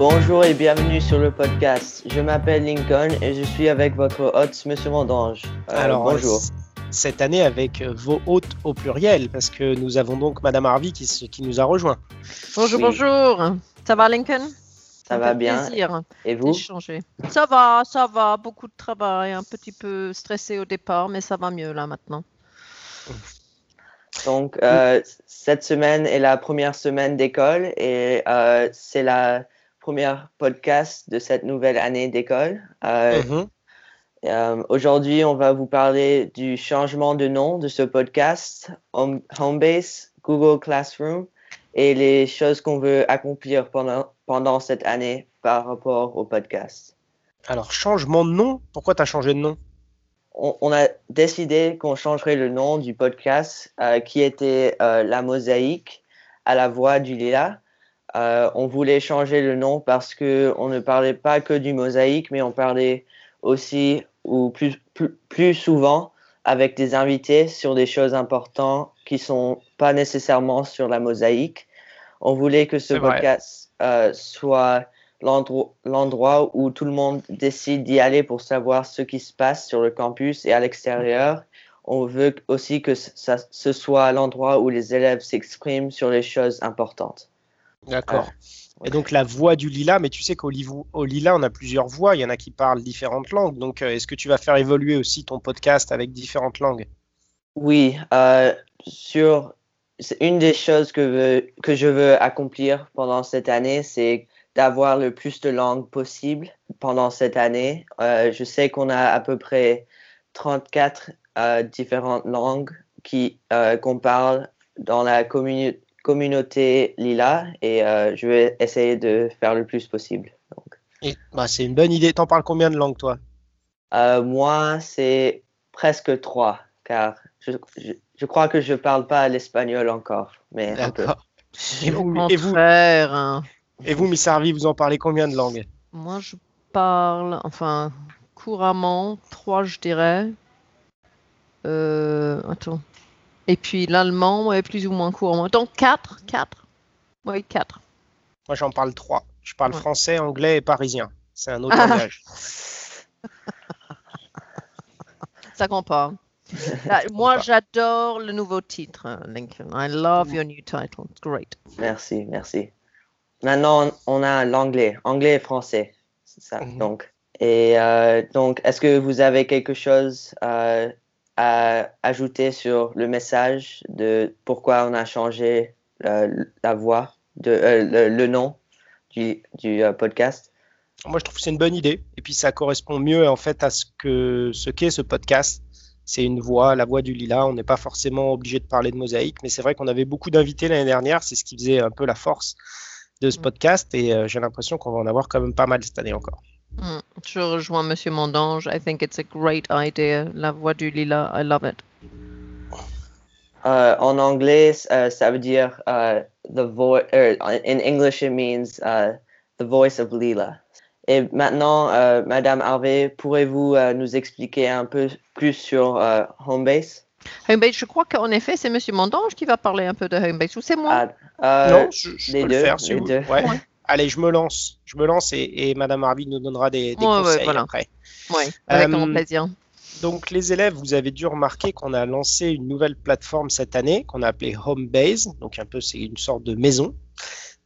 Bonjour et bienvenue sur le podcast. Je m'appelle Lincoln et je suis avec votre hôte, Monsieur Mandange. Euh, Alors, bonjour. Cette année avec vos hôtes au pluriel, parce que nous avons donc Madame Harvey qui, qui nous a rejoint. Bonjour, bonjour. Ça va, Lincoln? Ça, va bien. Plaisir et vous? Ça va, ça va. Beaucoup de travail, un petit peu stressé au départ, mais ça va mieux là maintenant. Donc, euh, cette semaine est la première semaine d'école et euh, c'est la première podcast de cette nouvelle année d'école. Euh, mm-hmm. Aujourd'hui, on va vous parler du changement de nom de ce podcast, Homebase, Google Classroom, et les choses qu'on veut accomplir pendant, pendant cette année par rapport au podcast. Alors, changement de nom, pourquoi tu as changé de nom? On, a décidé qu'on changerait le nom du podcast euh, qui était euh, La Mosaïque à la voix du Lila. Euh, on voulait changer le nom parce que on ne parlait pas que du mosaïque, mais on parlait aussi ou plus, plus, souvent avec des invités sur des choses importantes qui sont pas nécessairement sur la mosaïque. On voulait que ce podcast soit l'endroit où tout le monde décide d'y aller pour savoir ce qui se passe sur le campus et à l'extérieur. On veut aussi que ça, ce soit l'endroit où les élèves s'expriment sur les choses importantes. D'accord. Et donc la voix du Lila, mais tu sais qu'au Lila, on a plusieurs voix, il y en a qui parlent différentes langues. Donc euh, est-ce que tu vas faire évoluer aussi ton podcast avec différentes langues? Oui, euh, sur une des choses que, que je veux accomplir pendant cette année, c'est d'avoir le plus de langues possible pendant cette année. Euh, je sais qu'on a à peu près 34 euh, différentes langues qui euh, qu'on parle dans la communauté Lila et je vais essayer de faire le plus possible. Bah, c'est une bonne idée. T'en parles combien de langues toi? Moi, c'est presque trois, car je, je, crois que je parle pas l'espagnol encore, mais un peu. Et vous, et vous, hein. Et vous, Miss Harvey, vous en parlez combien de langues? Moi, je parle, enfin, couramment, trois, je dirais. Euh, attends. Et puis l'allemand, est plus ou moins couramment. Donc quatre, quatre. Oui, quatre. Moi, j'en parle trois. Je parle français, anglais et parisien. C'est un autre langage. Ça compte bah, moi, j'adore le nouveau titre, Lincoln. I love your new title. It's great. Merci, merci. Maintenant, on a l'anglais, anglais et français, c'est ça. Mhm. Donc, et euh, donc, est-ce que vous avez quelque chose euh, à ajouter sur le message de pourquoi on a changé euh, la voix, de, le, nom du, du podcast Moi, je trouve que c'est une bonne idée. Et puis, ça correspond mieux en fait à ce que ce qu'est ce podcast. C'est une voix, la voix du Lila. On n'est pas forcément obligé de parler de mosaïque, mais c'est vrai qu'on avait beaucoup d'invités l'année dernière. C'est ce qui faisait un peu la force de ce mm. podcast et euh, j'ai l'impression qu'on va en avoir quand même pas mal cette année encore. Mm. Je rejoins Monsieur Mondange. I think it's a great idea. La voix du lila, I love it. Uh, en anglais, uh, ça veut dire uh, the voice. Er, in English, it means uh, the voice of Lila. Et maintenant, uh, Madame Harvey, pourrez-vous uh, nous expliquer un peu plus sur Homebase? Homebase, je crois qu'en effet, c'est Monsieur Mondange qui va parler un peu de Homebase. Ou c'est moi? Ah, euh, non, je, peux le faire si vous... ouais. Allez, je me lance. Je me lance et, et Madame Harvey nous donnera des, des conseils voilà. après. Oui, avec euh, grand plaisir. Donc, les élèves, vous avez dû remarquer qu'on a lancé une nouvelle plateforme cette année qu'on a appelée Homebase. Donc, un peu, c'est une sorte de maison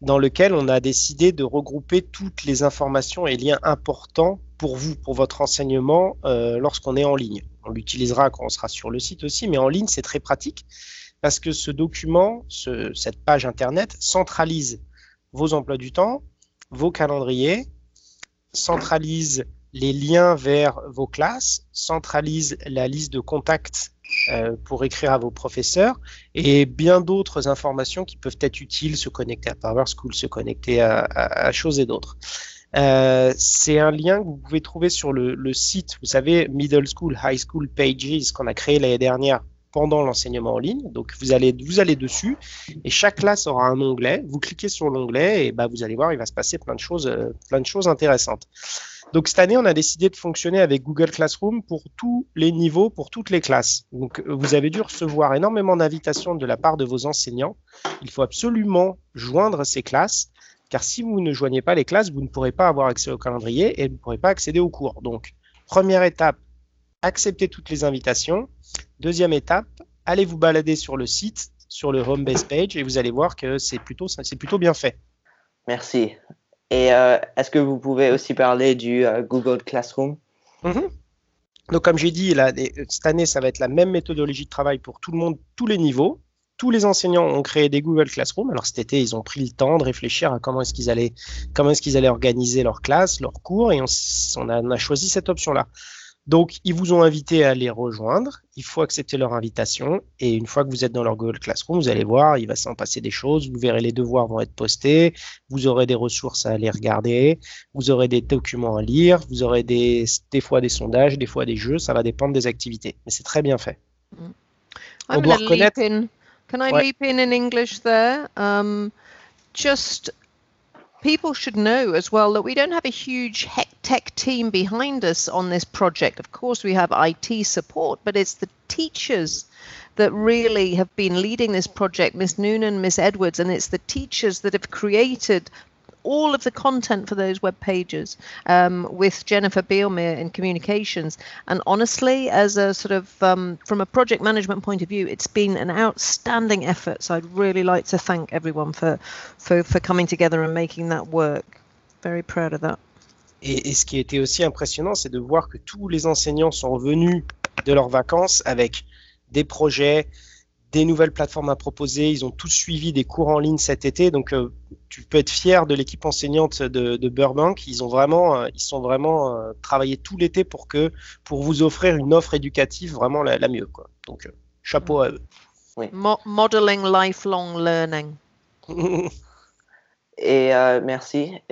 dans lequel on a décidé de regrouper toutes les informations et liens importants pour vous, pour votre enseignement euh, lorsqu'on est en ligne. On l'utilisera quand on sera sur le site aussi, mais en ligne, c'est très pratique parce que ce document, cette page Internet, centralise vos emplois du temps, vos calendriers, centralise les liens vers vos classes, centralise la liste de contacts euh, pour écrire à vos professeurs et bien d'autres informations qui peuvent être utiles, se connecter à PowerSchool, se connecter à, à, choses et d'autres. Euh, c'est un lien que vous pouvez trouver sur le, le, site, vous savez, Middle School, High School Pages qu'on a créé l'année dernière pendant l'enseignement en ligne. Donc vous allez, vous allez dessus et chaque classe aura un onglet. Vous cliquez sur l'onglet et bah, vous allez voir, il va se passer plein de choses, euh, plein de choses intéressantes. Donc cette année, on a décidé de fonctionner avec Google Classroom pour tous les niveaux, pour toutes les classes. Donc vous avez dû recevoir énormément d'invitations de la part de vos enseignants. Il faut absolument joindre ces classes car si vous ne joignez pas les classes, vous ne pourrez pas avoir accès au calendrier et vous ne pourrez pas accéder aux cours. Donc, première étape, acceptez toutes les invitations. Deuxième étape, allez vous balader sur le site, sur le home base page, et vous allez voir que c'est plutôt, c'est plutôt bien fait. Merci. Et euh, est-ce que vous pouvez aussi parler du euh, Google Classroom? Mhm. Donc, comme j'ai dit, là, des- cette année, ça va être la même méthodologie de travail pour tout le monde, tous les niveaux. Tous les enseignants ont créé des Google Classroom. Alors cet été, ils ont pris le temps de réfléchir à comment est-ce qu'ils allaient, comment est-ce qu'ils allaient organiser leur classe, leurs cours, et on, s- on a, on a choisi cette option-là. Donc, ils vous ont invité à les rejoindre. Il faut accepter leur invitation. Et une fois que vous êtes dans leur Google Classroom, vous allez voir, il va s'en passer des choses. Vous verrez les devoirs vont être postés. Vous aurez des ressources à aller regarder. Vous aurez des documents à lire. Vous aurez des, des fois des sondages, des fois des jeux. Ça va dépendre des activités. Mais c'est très bien fait. I'm doit going to leap reconnaître-. Can I Ouais. leap in in English there? Um, just people should know as well that we don't have a huge tech team behind us on this project. Of course, we have IT support, but it's the teachers that really have been leading this project, Miss Noonan, Miss Edwards, and it's the teachers that have created all of the content for those web pages um, with Jennifer Beelmere in communications. And honestly, as a sort of um, from a project management point of view, it's been an outstanding effort. So I'd really like to thank everyone for for, for coming together and making that work. Very proud of that. Et, et ce qui était aussi impressionnant, c'est de voir que tous les enseignants sont revenus de leurs vacances avec des projets, des nouvelles plateformes à proposer. Ils ont tous suivi des cours en ligne cet été. Donc, euh, tu peux être fier de l'équipe enseignante de, de Burbank. Ils ont vraiment, euh, ils sont vraiment euh, travaillé tout l'été pour que, pour vous offrir une offre éducative vraiment la, la mieux, quoi. Donc, euh, chapeau à eux. Mo- modeling lifelong learning. Et euh, merci.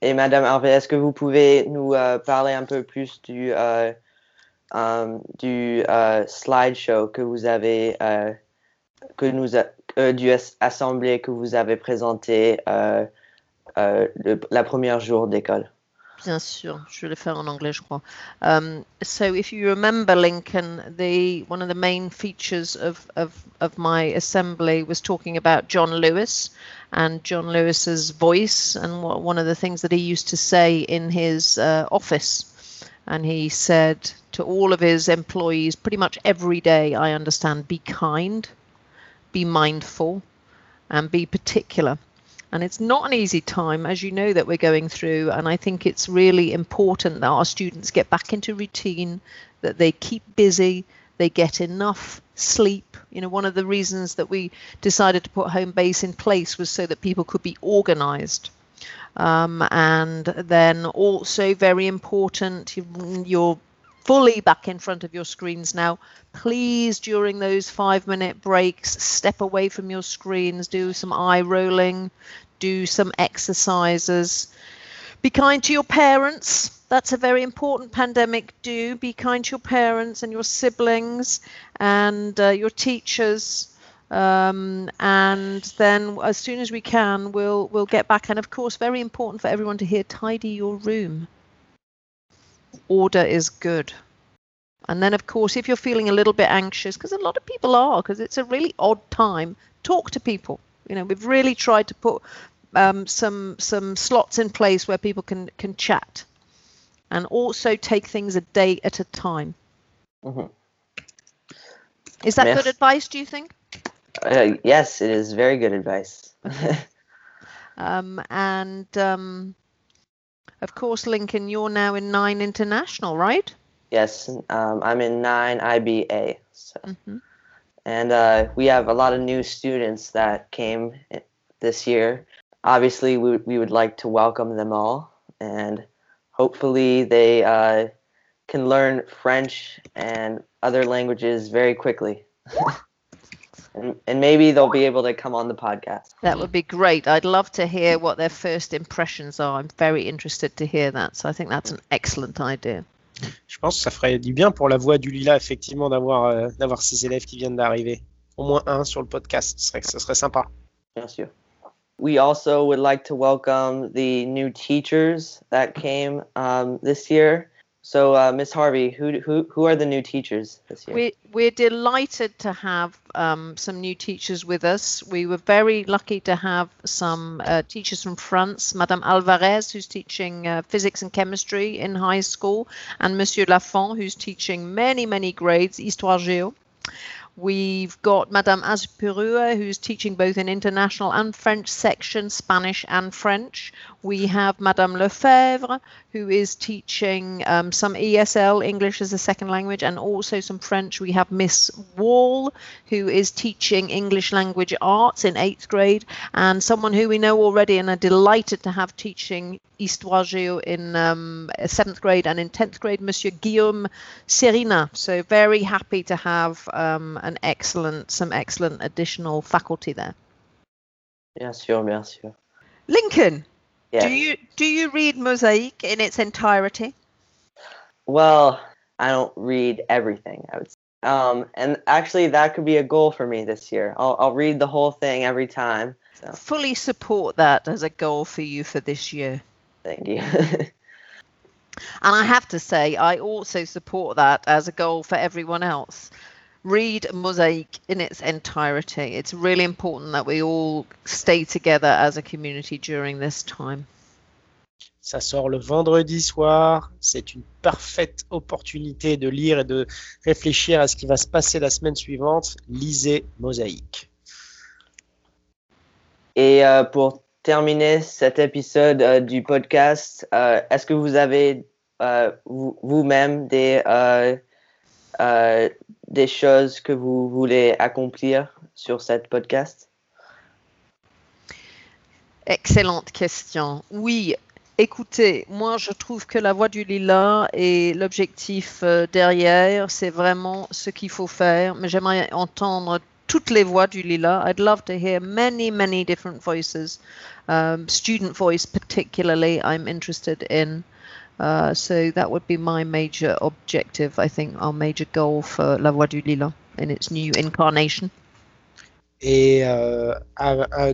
Et Madame Harvey, est-ce que vous pouvez nous euh, parler un peu plus du, du euh, slideshow que vous avez, euh, que nous a- euh, du as- assemblée que vous avez présenté euh, euh, le, la première jour d'école? Bien sûr, je vais le faire en anglais, je crois. Um, so, if you remember, Lincoln, the one of the main features of, of, of my assembly was talking about John Lewis and John Lewis's voice, and what, one of the things that he used to say in his uh, office. And he said to all of his employees, pretty much every day, I understand, be kind, be mindful, and be particular. And it's not an easy time, as you know, that we're going through. And I think it's really important that our students get back into routine, that they keep busy, they get enough sleep. You know, one of the reasons that we decided to put home base in place was so that people could be organized. Um, and then also very important, you- you're fully back in front of your screens now. Please, during those five minute breaks, step away from your screens, do some eye rolling, do some exercises. Be kind to your parents. That's a very important pandemic do. Be kind to your parents and your siblings and uh, your teachers. Um, and then as soon as we can, we'll we'll get back. And of course, very important for everyone to hear tidy your room. Order is good. And then, of course, if you're feeling a little bit anxious, because a lot of people are, because it's a really odd time, talk to people. You know, we've really tried to put um, some some slots in place where people can can chat, and also take things a day at a time. Mhm. Is that Yes. good advice? Do you think? Uh, yes, it is very good advice. Um, and um, of course, Lincoln, you're now in Nine International, right? yes, um, I'm in 9 IBA. So. hmm and uh, we have a lot of new students that came this year. Obviously, we, we would like to welcome them all, and hopefully, they uh, can learn French and other languages very quickly. and, and maybe they'll be able to come on the podcast. That would be great. I'd love to hear what their first impressions are. I'm very interested to hear that. So I think that's an excellent idea. Je pense que ça ferait du bien pour la voix du Lila, effectivement, d'avoir euh, d'avoir ces élèves qui viennent d'arriver. Au moins un sur le podcast, ce serait, ce serait sympa. Bien sûr. We also would like to welcome the new teachers that came um, this year. So, uh, Miss Harvey, who, who who are the new teachers this year? We, we're delighted to have um, some new teachers with us. We were very lucky to have some uh, teachers from France, Madame Alvarez, who's teaching uh, physics and chemistry in high school, and Monsieur Lafont, who's teaching many, many grades, Histoire Géo. We've got Madame Azpurua, who's teaching both in international and French section, Spanish and French. We have Madame Lefebvre, who is teaching um, some ESL, English as a second language, and also some French. We have Miss Wall, who is teaching English language arts in eighth grade, and someone who we know already and are delighted to have teaching Histoire Géo in um, seventh grade and in tenth grade, Monsieur Guillaume Serina. So very happy to have um, an excellent, some excellent additional faculty there. Bien sûr, bien sûr. Lincoln, Yeah. do you do you read Mosaic in its entirety? Well, I don't read everything. I would. Say. Um, and actually, that could be a goal for me this year. I'll I'll read the whole thing every time. So Fully support that as a goal for you for this year. thank you. And I have to say, I also support that as a goal for everyone else. Read Mosaic in its entirety. It's really important that we all stay together as a community during this time. Ça sort le vendredi soir. C'est une parfaite opportunité de lire et de réfléchir à ce qui va se passer la semaine suivante. Lisez Mosaïque. Et euh, pour terminer cet épisode euh, du podcast, euh, est-ce que vous avez euh, vous- vous-même des euh, euh, des choses que vous voulez accomplir sur cette podcast? Excellente question. Oui, écoutez, moi je trouve que la voie du lilas et l'objectif euh, derrière, c'est vraiment ce qu'il faut faire. Mais j'aimerais entendre toutes les voix du lilas. I'd love to hear many, many different voices. Um, student voice, particularly, I'm interested in. Uh, so that would be my major objective, I think, our major goal for La Voix du Lilas in its new incarnation. Et euh,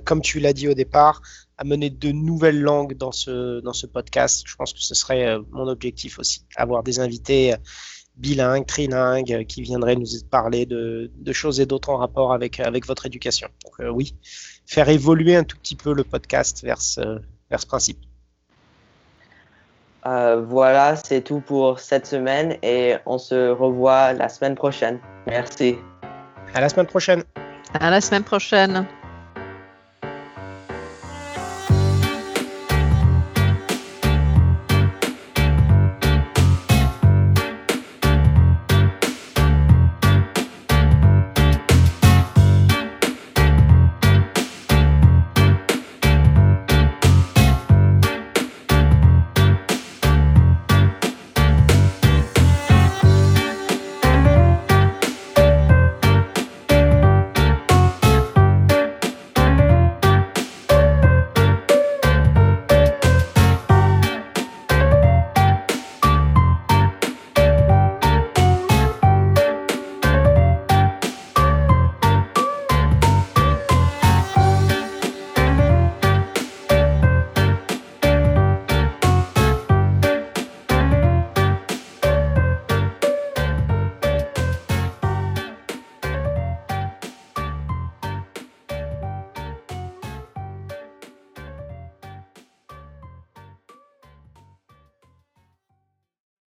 comme tu l'as dit au départ, amener de nouvelles langues dans ce, dans ce podcast, je pense que ce serait euh, mon objectif aussi. Avoir des invités euh, bilingues, trilingues, qui viendraient nous parler de, de choses et d'autres en rapport avec, avec votre éducation. Donc oui, faire évoluer un tout petit peu le podcast vers ce, vers ce principe. Euh, voilà, c'est tout pour cette semaine et on se revoit la semaine prochaine. Merci. À la semaine prochaine. À la semaine prochaine.